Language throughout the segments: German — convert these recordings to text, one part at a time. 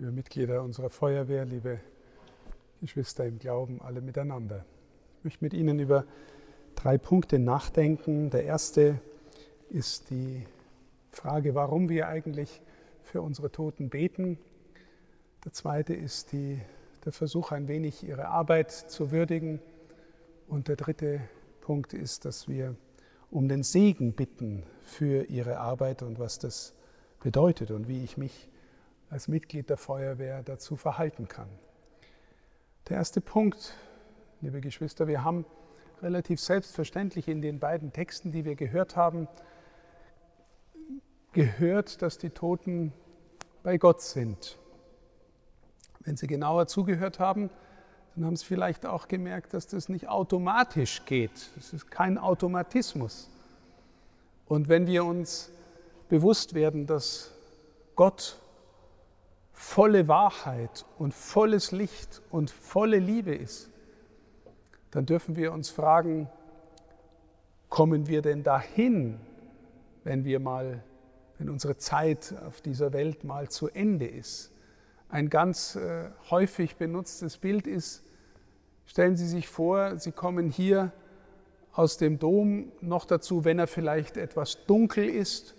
liebe Mitglieder unserer Feuerwehr, liebe Geschwister im Glauben, alle miteinander. Ich möchte mit Ihnen über drei Punkte nachdenken. Der erste ist die Frage, warum wir eigentlich für unsere Toten beten. Der zweite ist die, der Versuch, ein wenig ihre Arbeit zu würdigen. Und der dritte Punkt ist, dass wir um den Segen bitten für ihre Arbeit und was das bedeutet und wie ich mich als Mitglied der Feuerwehr dazu verhalten kann. Der erste Punkt, liebe Geschwister, wir haben relativ selbstverständlich in den beiden Texten, die wir gehört haben, gehört, dass die Toten bei Gott sind. Wenn Sie genauer zugehört haben, dann haben Sie vielleicht auch gemerkt, dass das nicht automatisch geht. Das ist kein Automatismus. Und wenn wir uns bewusst werden, dass Gott volle Wahrheit und volles Licht und volle Liebe ist, dann dürfen wir uns fragen, kommen wir denn dahin, wenn wir mal, wenn unsere Zeit auf dieser Welt mal zu Ende ist? Ein ganz äh, häufig benutztes Bild ist, stellen Sie sich vor, Sie kommen hier aus dem Dom, noch dazu, wenn er vielleicht etwas dunkel ist,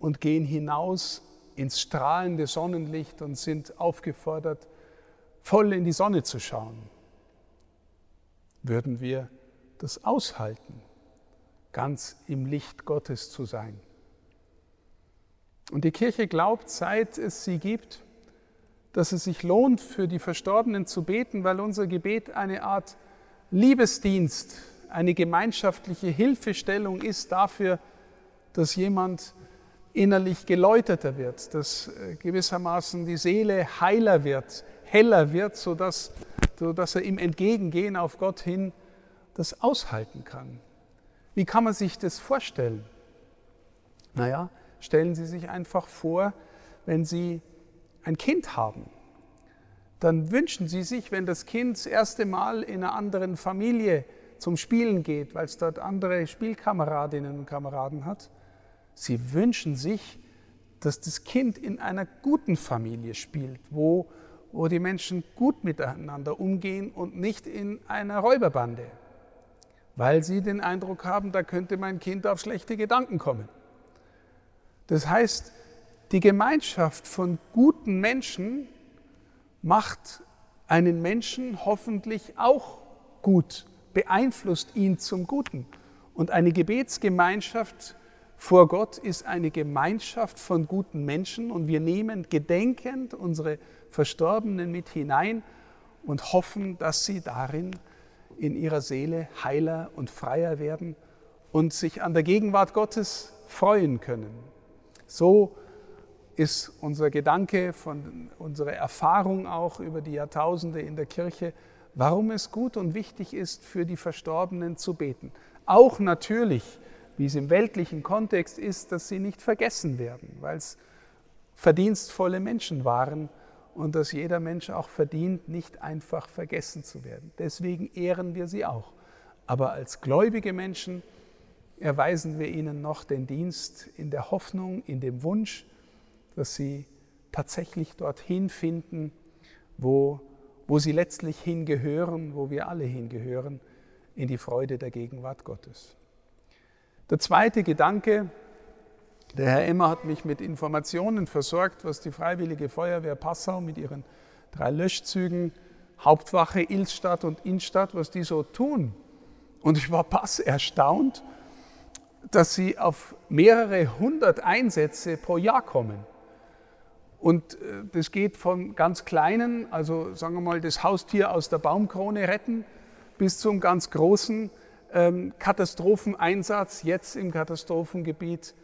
und gehen hinaus ins strahlende Sonnenlicht und sind aufgefordert, voll in die Sonne zu schauen. Würden wir das aushalten, ganz im Licht Gottes zu sein? Und die Kirche glaubt, seit es sie gibt, dass es sich lohnt, für die Verstorbenen zu beten, weil unser Gebet eine Art Liebesdienst, eine gemeinschaftliche Hilfestellung ist dafür, dass jemand innerlich geläuterter wird, dass äh, gewissermaßen die Seele heiler wird, heller wird, sodass, sodass er im Entgegengehen auf Gott hin das aushalten kann. Wie kann man sich das vorstellen? Naja, stellen Sie sich einfach vor, wenn Sie ein Kind haben, dann wünschen Sie sich, wenn das Kind das erste Mal in einer anderen Familie zum Spielen geht, weil es dort andere Spielkameradinnen und Kameraden hat, Sie wünschen sich, dass das Kind in einer guten Familie spielt, wo, wo die Menschen gut miteinander umgehen und nicht in einer Räuberbande, weil sie den Eindruck haben, da könnte mein Kind auf schlechte Gedanken kommen. Das heißt, die Gemeinschaft von guten Menschen macht einen Menschen hoffentlich auch gut, beeinflusst ihn zum Guten. Und eine Gebetsgemeinschaft vor Gott ist eine Gemeinschaft von guten Menschen und wir nehmen gedenkend unsere Verstorbenen mit hinein und hoffen, dass sie darin in ihrer Seele heiler und freier werden und sich an der Gegenwart Gottes freuen können. So ist unser Gedanke von unserer Erfahrung auch über die Jahrtausende in der Kirche, warum es gut und wichtig ist, für die Verstorbenen zu beten. Auch natürlich wie es im weltlichen Kontext ist, dass sie nicht vergessen werden, weil es verdienstvolle Menschen waren und dass jeder Mensch auch verdient, nicht einfach vergessen zu werden. Deswegen ehren wir sie auch. Aber als gläubige Menschen erweisen wir ihnen noch den Dienst in der Hoffnung, in dem Wunsch, dass sie tatsächlich dorthin finden, wo, wo sie letztlich hingehören, wo wir alle hingehören, in die Freude der Gegenwart Gottes. Der zweite Gedanke, der Herr Emmer hat mich mit Informationen versorgt, was die Freiwillige Feuerwehr Passau mit ihren drei Löschzügen, Hauptwache Ilstadt und Innstadt, was die so tun. Und ich war pass erstaunt, dass sie auf mehrere hundert Einsätze pro Jahr kommen. Und äh, das geht von ganz kleinen, also sagen wir mal, das Haustier aus der Baumkrone retten, bis zum ganz großen, Katastropheneinsatz jetzt im Katastrophengebiet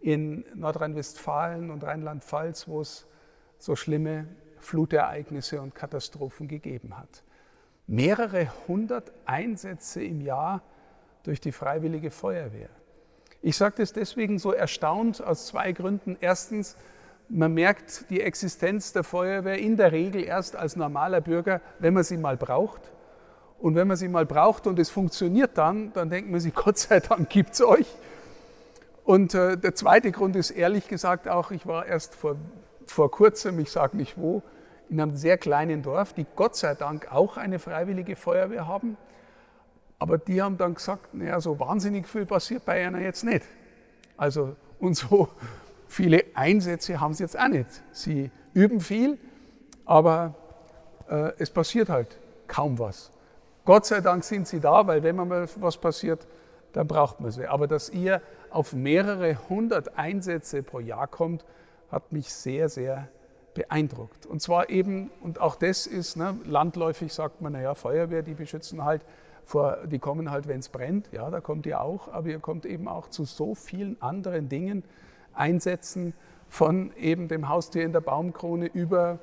in Nordrhein-Westfalen und Rheinland-Pfalz, wo es so schlimme Flutereignisse und Katastrophen gegeben hat. Mehrere hundert Einsätze im Jahr durch die Freiwillige Feuerwehr. Ich sage das deswegen so erstaunt aus zwei Gründen. Erstens, man merkt die Existenz der Feuerwehr in der Regel erst als normaler Bürger, wenn man sie mal braucht. Und wenn man sie mal braucht und es funktioniert dann, dann denkt man sich, Gott sei Dank gibt es euch. Und äh, der zweite Grund ist ehrlich gesagt auch, ich war erst vor vor kurzem, ich sage nicht wo, in einem sehr kleinen Dorf, die Gott sei Dank auch eine freiwillige Feuerwehr haben. Aber die haben dann gesagt, naja, so wahnsinnig viel passiert bei einer jetzt nicht. Also und so viele Einsätze haben sie jetzt auch nicht. Sie üben viel, aber äh, es passiert halt kaum was. Gott sei Dank sind sie da, weil wenn mal was passiert, dann braucht man sie. Aber dass ihr auf mehrere hundert Einsätze pro Jahr kommt, hat mich sehr, sehr beeindruckt. Und zwar eben, und auch das ist, ne, landläufig sagt man, naja, Feuerwehr, die beschützen halt vor, die kommen halt, wenn es brennt, ja, da kommt ihr auch, aber ihr kommt eben auch zu so vielen anderen Dingen, Einsätzen von eben dem Haustier in der Baumkrone über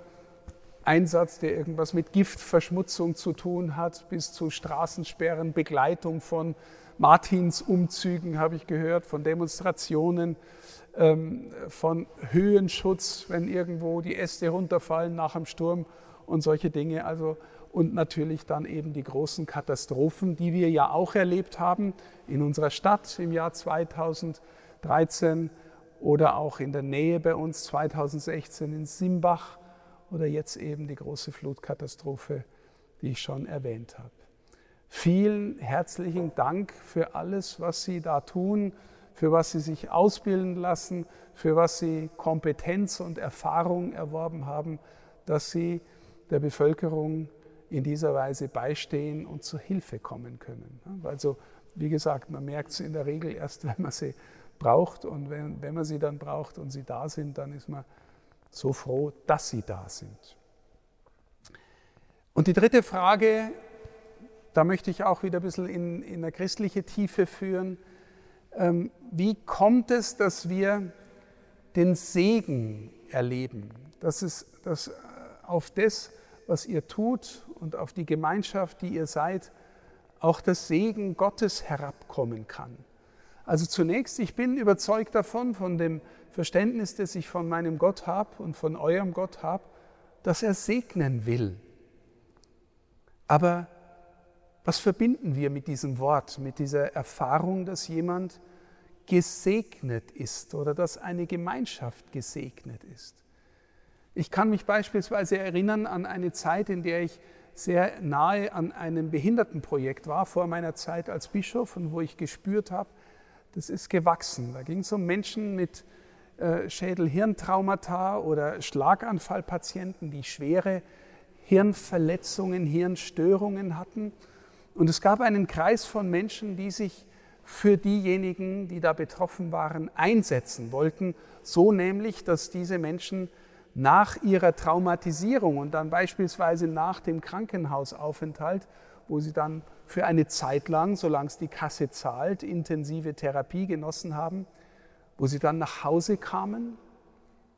Einsatz, der irgendwas mit Giftverschmutzung zu tun hat, bis zu Straßensperren, Begleitung von Martinsumzügen, habe ich gehört, von Demonstrationen, ähm, von Höhenschutz, wenn irgendwo die Äste runterfallen nach dem Sturm und solche Dinge. Also, und natürlich dann eben die großen Katastrophen, die wir ja auch erlebt haben in unserer Stadt im Jahr 2013 oder auch in der Nähe bei uns 2016 in Simbach oder jetzt eben die große Flutkatastrophe, die ich schon erwähnt habe. Vielen herzlichen Dank für alles, was Sie da tun, für was Sie sich ausbilden lassen, für was Sie Kompetenz und Erfahrung erworben haben, dass Sie der Bevölkerung in dieser Weise beistehen und zur Hilfe kommen können. Also, wie gesagt, man merkt es in der Regel erst, wenn man sie braucht und wenn, wenn man sie dann braucht und sie da sind, dann ist man so froh, dass sie da sind. Und die dritte Frage, da möchte ich auch wieder ein bisschen in, in eine christliche Tiefe führen. Ähm, wie kommt es, dass wir den Segen erleben? Dass es dass äh, auf das, was ihr tut und auf die Gemeinschaft, die ihr seid, auch das Segen Gottes herabkommen kann. Also zunächst, ich bin überzeugt davon, von dem Verständnis, das ich von meinem Gott habe und von eurem Gott habe, dass er segnen will. Aber was verbinden wir mit diesem Wort, mit dieser Erfahrung, dass jemand gesegnet ist oder dass eine Gemeinschaft gesegnet ist? Ich kann mich beispielsweise erinnern an eine Zeit, in der ich sehr nahe an einem Behindertenprojekt war, vor meiner Zeit als Bischof und wo ich gespürt habe, das ist gewachsen. Da ging es um Menschen mit äh, Schädel-Hirntraumata oder Schlaganfallpatienten, die schwere Hirnverletzungen, Hirnstörungen hatten. Und es gab einen Kreis von Menschen, die sich für diejenigen, die da betroffen waren, einsetzen wollten, so nämlich, dass diese Menschen nach ihrer Traumatisierung und dann beispielsweise nach dem Krankenhausaufenthalt, wo sie dann für eine Zeit lang, solange es die Kasse zahlt, intensive Therapie genossen haben, wo sie dann nach Hause kamen.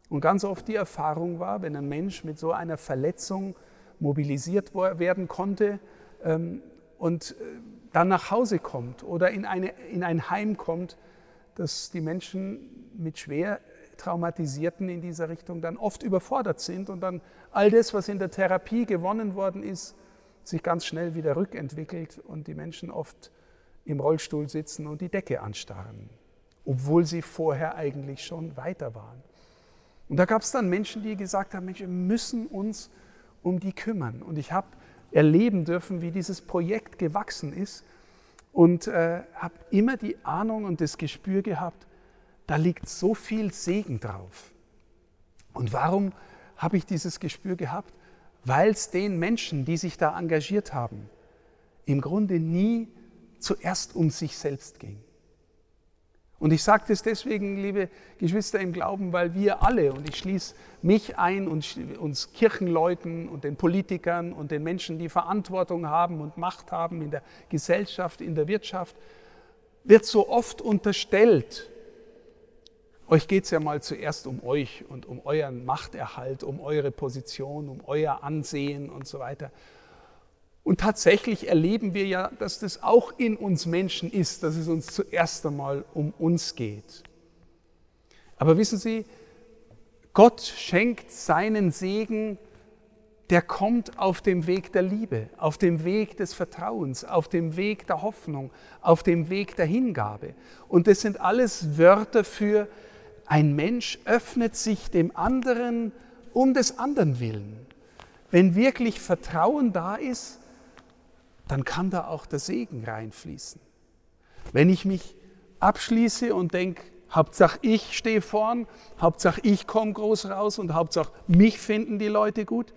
Und ganz oft die Erfahrung war, wenn ein Mensch mit so einer Verletzung mobilisiert werden konnte ähm, und äh, dann nach Hause kommt oder in, eine, in ein Heim kommt, dass die Menschen mit schwer Traumatisierten in dieser Richtung dann oft überfordert sind und dann all das, was in der Therapie gewonnen worden ist, sich ganz schnell wieder rückentwickelt und die Menschen oft im Rollstuhl sitzen und die Decke anstarren, obwohl sie vorher eigentlich schon weiter waren. Und da gab es dann Menschen, die gesagt haben, Mensch, wir müssen uns um die kümmern. Und ich habe erleben dürfen, wie dieses Projekt gewachsen ist und äh, habe immer die Ahnung und das Gespür gehabt, da liegt so viel Segen drauf. Und warum habe ich dieses Gespür gehabt? Weil es den Menschen, die sich da engagiert haben, im Grunde nie zuerst um sich selbst ging. Und ich sage das deswegen, liebe Geschwister im Glauben, weil wir alle, und ich schließe mich ein und uns Kirchenleuten und den Politikern und den Menschen, die Verantwortung haben und Macht haben in der Gesellschaft, in der Wirtschaft, wird so oft unterstellt, euch geht es ja mal zuerst um euch und um euren Machterhalt, um eure Position, um euer Ansehen und so weiter. Und tatsächlich erleben wir ja, dass das auch in uns Menschen ist, dass es uns zuerst einmal um uns geht. Aber wissen Sie, Gott schenkt seinen Segen, der kommt auf dem Weg der Liebe, auf dem Weg des Vertrauens, auf dem Weg der Hoffnung, auf dem Weg der Hingabe. Und das sind alles Wörter für ein Mensch öffnet sich dem anderen um des anderen willen. Wenn wirklich Vertrauen da ist, dann kann da auch der Segen reinfließen. Wenn ich mich abschließe und denke, Hauptsache ich stehe vorn, Hauptsache ich komme groß raus und Hauptsache mich finden die Leute gut,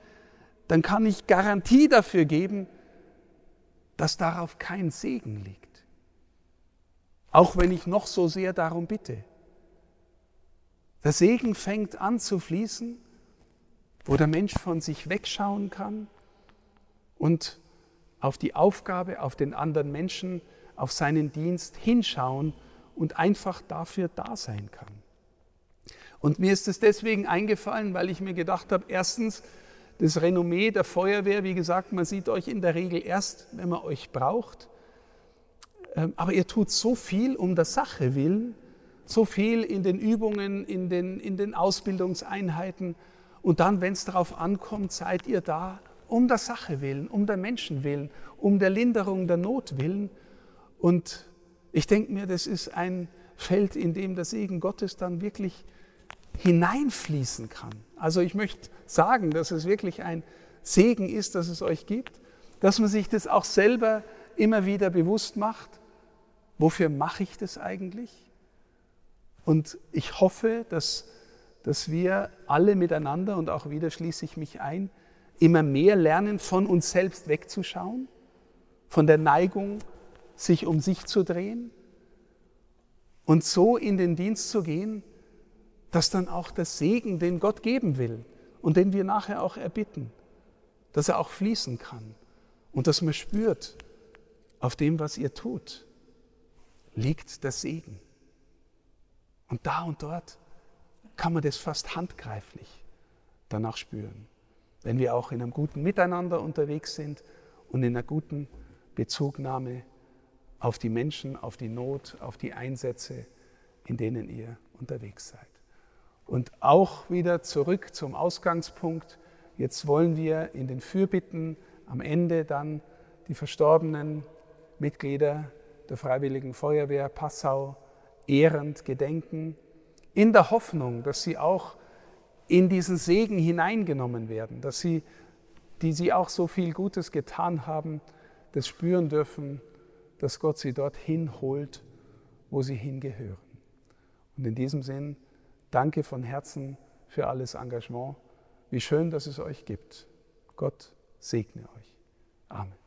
dann kann ich Garantie dafür geben, dass darauf kein Segen liegt. Auch wenn ich noch so sehr darum bitte. Der Segen fängt an zu fließen, wo der Mensch von sich wegschauen kann und auf die Aufgabe, auf den anderen Menschen, auf seinen Dienst hinschauen und einfach dafür da sein kann. Und mir ist es deswegen eingefallen, weil ich mir gedacht habe, erstens, das Renommee der Feuerwehr, wie gesagt, man sieht euch in der Regel erst, wenn man euch braucht. Ähm, aber ihr tut so viel um der Sache willen, so viel in den Übungen, in den, in den Ausbildungseinheiten. Und dann, wenn es darauf ankommt, seid ihr da um der Sache willen, um der Menschen willen, um der Linderung der Not willen. Und ich denke mir, das ist ein Feld, in dem der Segen Gottes dann wirklich hineinfließen kann. Also ich möchte sagen, dass es wirklich ein Segen ist, dass es euch gibt, dass man sich das auch selber immer wieder bewusst macht. Wofür mache ich das eigentlich? Und ich hoffe, dass, dass wir alle miteinander, und auch wieder schließe ich mich ein, immer mehr lernen, von uns selbst wegzuschauen, von der Neigung, sich um sich zu drehen und so in den Dienst zu gehen, dass dann auch der Segen, den Gott geben will und den wir nachher auch erbitten, dass er auch fließen kann und dass man spürt, auf dem, was ihr tut, liegt der Segen. Und da und dort kann man das fast handgreiflich danach spüren, wenn wir auch in einem guten Miteinander unterwegs sind und in einer guten Bezugnahme auf die Menschen, auf die Not, auf die Einsätze, in denen ihr unterwegs seid. Und auch wieder zurück zum Ausgangspunkt. Jetzt wollen wir in den Fürbitten am Ende dann die verstorbenen Mitglieder der Freiwilligen Feuerwehr Passau ehrend gedenken, in der Hoffnung, dass sie auch in diesen Segen hineingenommen werden, dass sie, die sie auch so viel Gutes getan haben, das spüren dürfen, dass Gott sie dorthin holt, wo sie hingehören. Und in diesem Sinn, danke von Herzen für alles Engagement. Wie schön, dass es euch gibt. Gott segne euch. Amen.